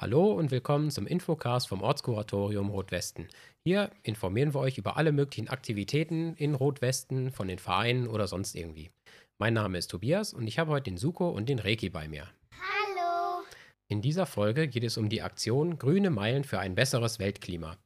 Hallo und willkommen zum Infocast vom Ortskuratorium Rotwesten. Hier informieren wir euch über alle möglichen Aktivitäten in Rotwesten, von den Vereinen oder sonst irgendwie. Mein Name ist Tobias und ich habe heute den Suko und den Reki bei mir. Hallo. In dieser Folge geht es um die Aktion Grüne Meilen für ein besseres Weltklima.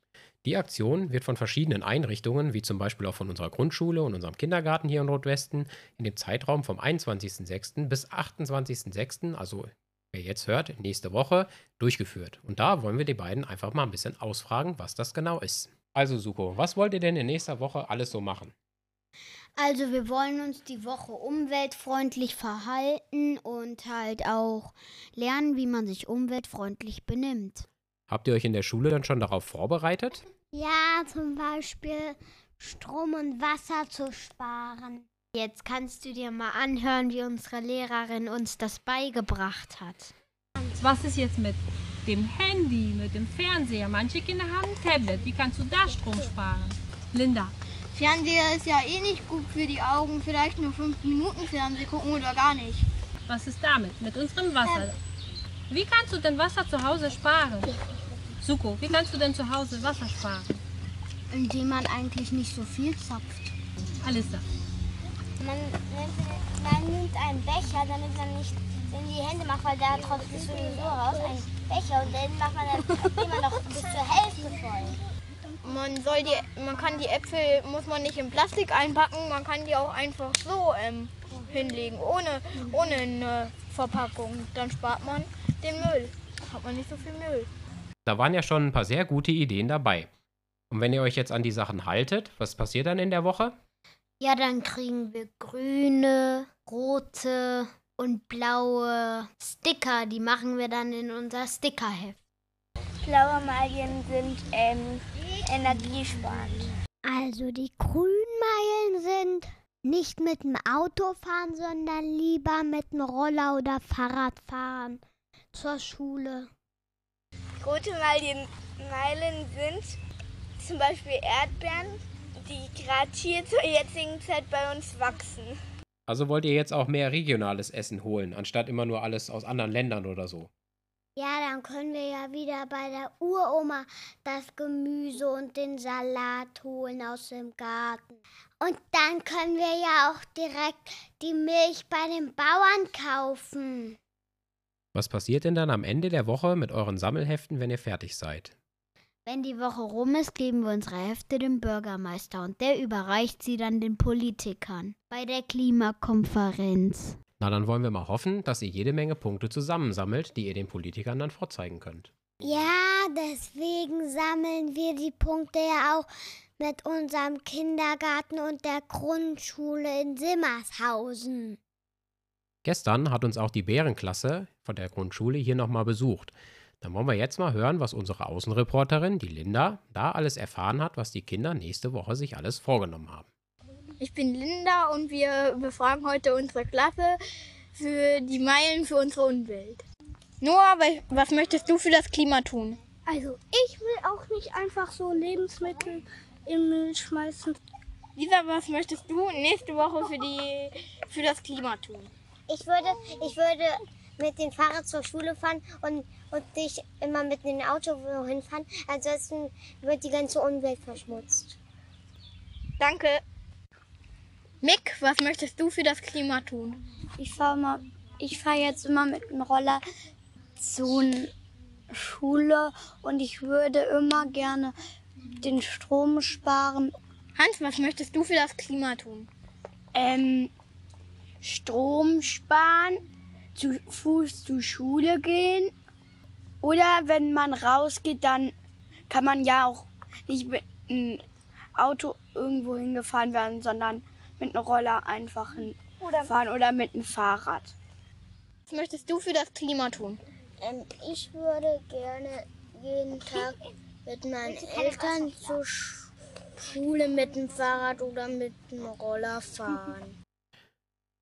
Die Aktion wird von verschiedenen Einrichtungen, wie zum Beispiel auch von unserer Grundschule und unserem Kindergarten hier in Rotwesten, in dem Zeitraum vom 21.06. bis 28.06., also wer jetzt hört, nächste Woche durchgeführt. Und da wollen wir die beiden einfach mal ein bisschen ausfragen, was das genau ist. Also Suko, was wollt ihr denn in nächster Woche alles so machen? Also wir wollen uns die Woche umweltfreundlich verhalten und halt auch lernen, wie man sich umweltfreundlich benimmt. Habt ihr euch in der Schule dann schon darauf vorbereitet? Ja, zum Beispiel Strom und Wasser zu sparen. Jetzt kannst du dir mal anhören, wie unsere Lehrerin uns das beigebracht hat. Was ist jetzt mit dem Handy, mit dem Fernseher? Manche Kinder haben ein Tablet. Wie kannst du da Strom sparen? Linda. Fernseher ist ja eh nicht gut für die Augen. Vielleicht nur fünf Minuten Fernsehen gucken oder gar nicht. Was ist damit? Mit unserem Wasser. Wie kannst du denn Wasser zu Hause sparen? Suko, wie kannst du denn zu Hause Wasser sparen? Indem man eigentlich nicht so viel zapft. Alissa. Man, nimmt- man nimmt einen Becher, damit man nicht in die Hände macht, weil da tropft es sowieso raus. Ein Becher und den macht man dann immer noch bis zur Hälfte voll. Man soll die, man kann die Äpfel, muss man nicht in Plastik einpacken, man kann die auch einfach so ähm, hinlegen, ohne, ohne eine Verpackung. Dann spart man den Müll. Hat man nicht so viel Müll. Da waren ja schon ein paar sehr gute Ideen dabei. Und wenn ihr euch jetzt an die Sachen haltet, was passiert dann in der Woche? Ja, dann kriegen wir grüne, rote und blaue Sticker. Die machen wir dann in unser Stickerheft. Blaue Meilchen sind ähm, energiesparend. Also die Grünmeilen sind nicht mit dem Auto fahren, sondern lieber mit dem Roller oder Fahrrad fahren zur Schule. Rote Meilen, Meilen sind zum Beispiel Erdbeeren, die gerade hier zur jetzigen Zeit bei uns wachsen. Also wollt ihr jetzt auch mehr regionales Essen holen, anstatt immer nur alles aus anderen Ländern oder so? Ja, dann können wir ja wieder bei der Uroma das Gemüse und den Salat holen aus dem Garten. Und dann können wir ja auch direkt die Milch bei den Bauern kaufen. Was passiert denn dann am Ende der Woche mit euren Sammelheften, wenn ihr fertig seid? Wenn die Woche rum ist, geben wir unsere Hefte dem Bürgermeister und der überreicht sie dann den Politikern bei der Klimakonferenz. Na, dann wollen wir mal hoffen, dass ihr jede Menge Punkte zusammensammelt, die ihr den Politikern dann vorzeigen könnt. Ja, deswegen sammeln wir die Punkte ja auch mit unserem Kindergarten und der Grundschule in Simmershausen. Gestern hat uns auch die Bärenklasse von der Grundschule hier nochmal besucht. Dann wollen wir jetzt mal hören, was unsere Außenreporterin, die Linda, da alles erfahren hat, was die Kinder nächste Woche sich alles vorgenommen haben. Ich bin Linda und wir befragen heute unsere Klasse für die Meilen für unsere Umwelt. Noah, was möchtest du für das Klima tun? Also, ich will auch nicht einfach so Lebensmittel im Müll schmeißen. Lisa, was möchtest du nächste Woche für, die, für das Klima tun? Ich würde, ich würde mit dem Fahrrad zur Schule fahren und, und nicht immer mit dem Auto wohin fahren. Ansonsten wird die ganze Umwelt verschmutzt. Danke. Mick, was möchtest du für das Klima tun? Ich fahre mal, ich fahre jetzt immer mit dem Roller zur Schule und ich würde immer gerne den Strom sparen. Hans, was möchtest du für das Klima tun? Ähm, Strom sparen, zu Fuß zur Schule gehen. Oder wenn man rausgeht, dann kann man ja auch nicht mit einem Auto irgendwo hingefahren werden, sondern mit einem Roller einfach hinfahren oder mit einem Fahrrad. Was möchtest du für das Klima tun? Ähm, ich würde gerne jeden Tag mit meinen Eltern zur Sch- Schule mit dem Fahrrad oder mit dem Roller fahren.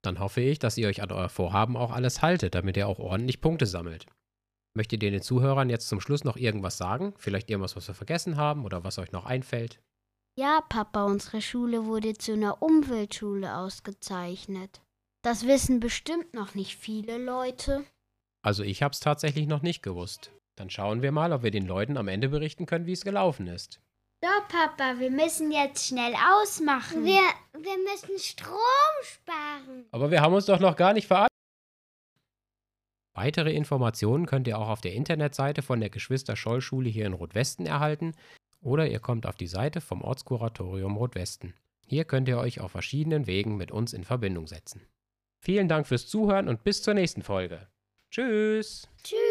Dann hoffe ich, dass ihr euch an euer Vorhaben auch alles haltet, damit ihr auch ordentlich Punkte sammelt. Möchtet ihr den Zuhörern jetzt zum Schluss noch irgendwas sagen? Vielleicht irgendwas, was wir vergessen haben oder was euch noch einfällt? Ja, Papa, unsere Schule wurde zu einer Umweltschule ausgezeichnet. Das wissen bestimmt noch nicht viele Leute. Also ich hab's tatsächlich noch nicht gewusst. Dann schauen wir mal, ob wir den Leuten am Ende berichten können, wie es gelaufen ist. So, Papa, wir müssen jetzt schnell ausmachen. Wir, wir müssen Strom sparen. Aber wir haben uns doch noch gar nicht verabschiedet. Weitere Informationen könnt ihr auch auf der Internetseite von der Geschwister-Scholl-Schule hier in Rotwesten erhalten oder ihr kommt auf die Seite vom Ortskuratorium Rotwesten. Hier könnt ihr euch auf verschiedenen Wegen mit uns in Verbindung setzen. Vielen Dank fürs Zuhören und bis zur nächsten Folge. Tschüss! Tschüss.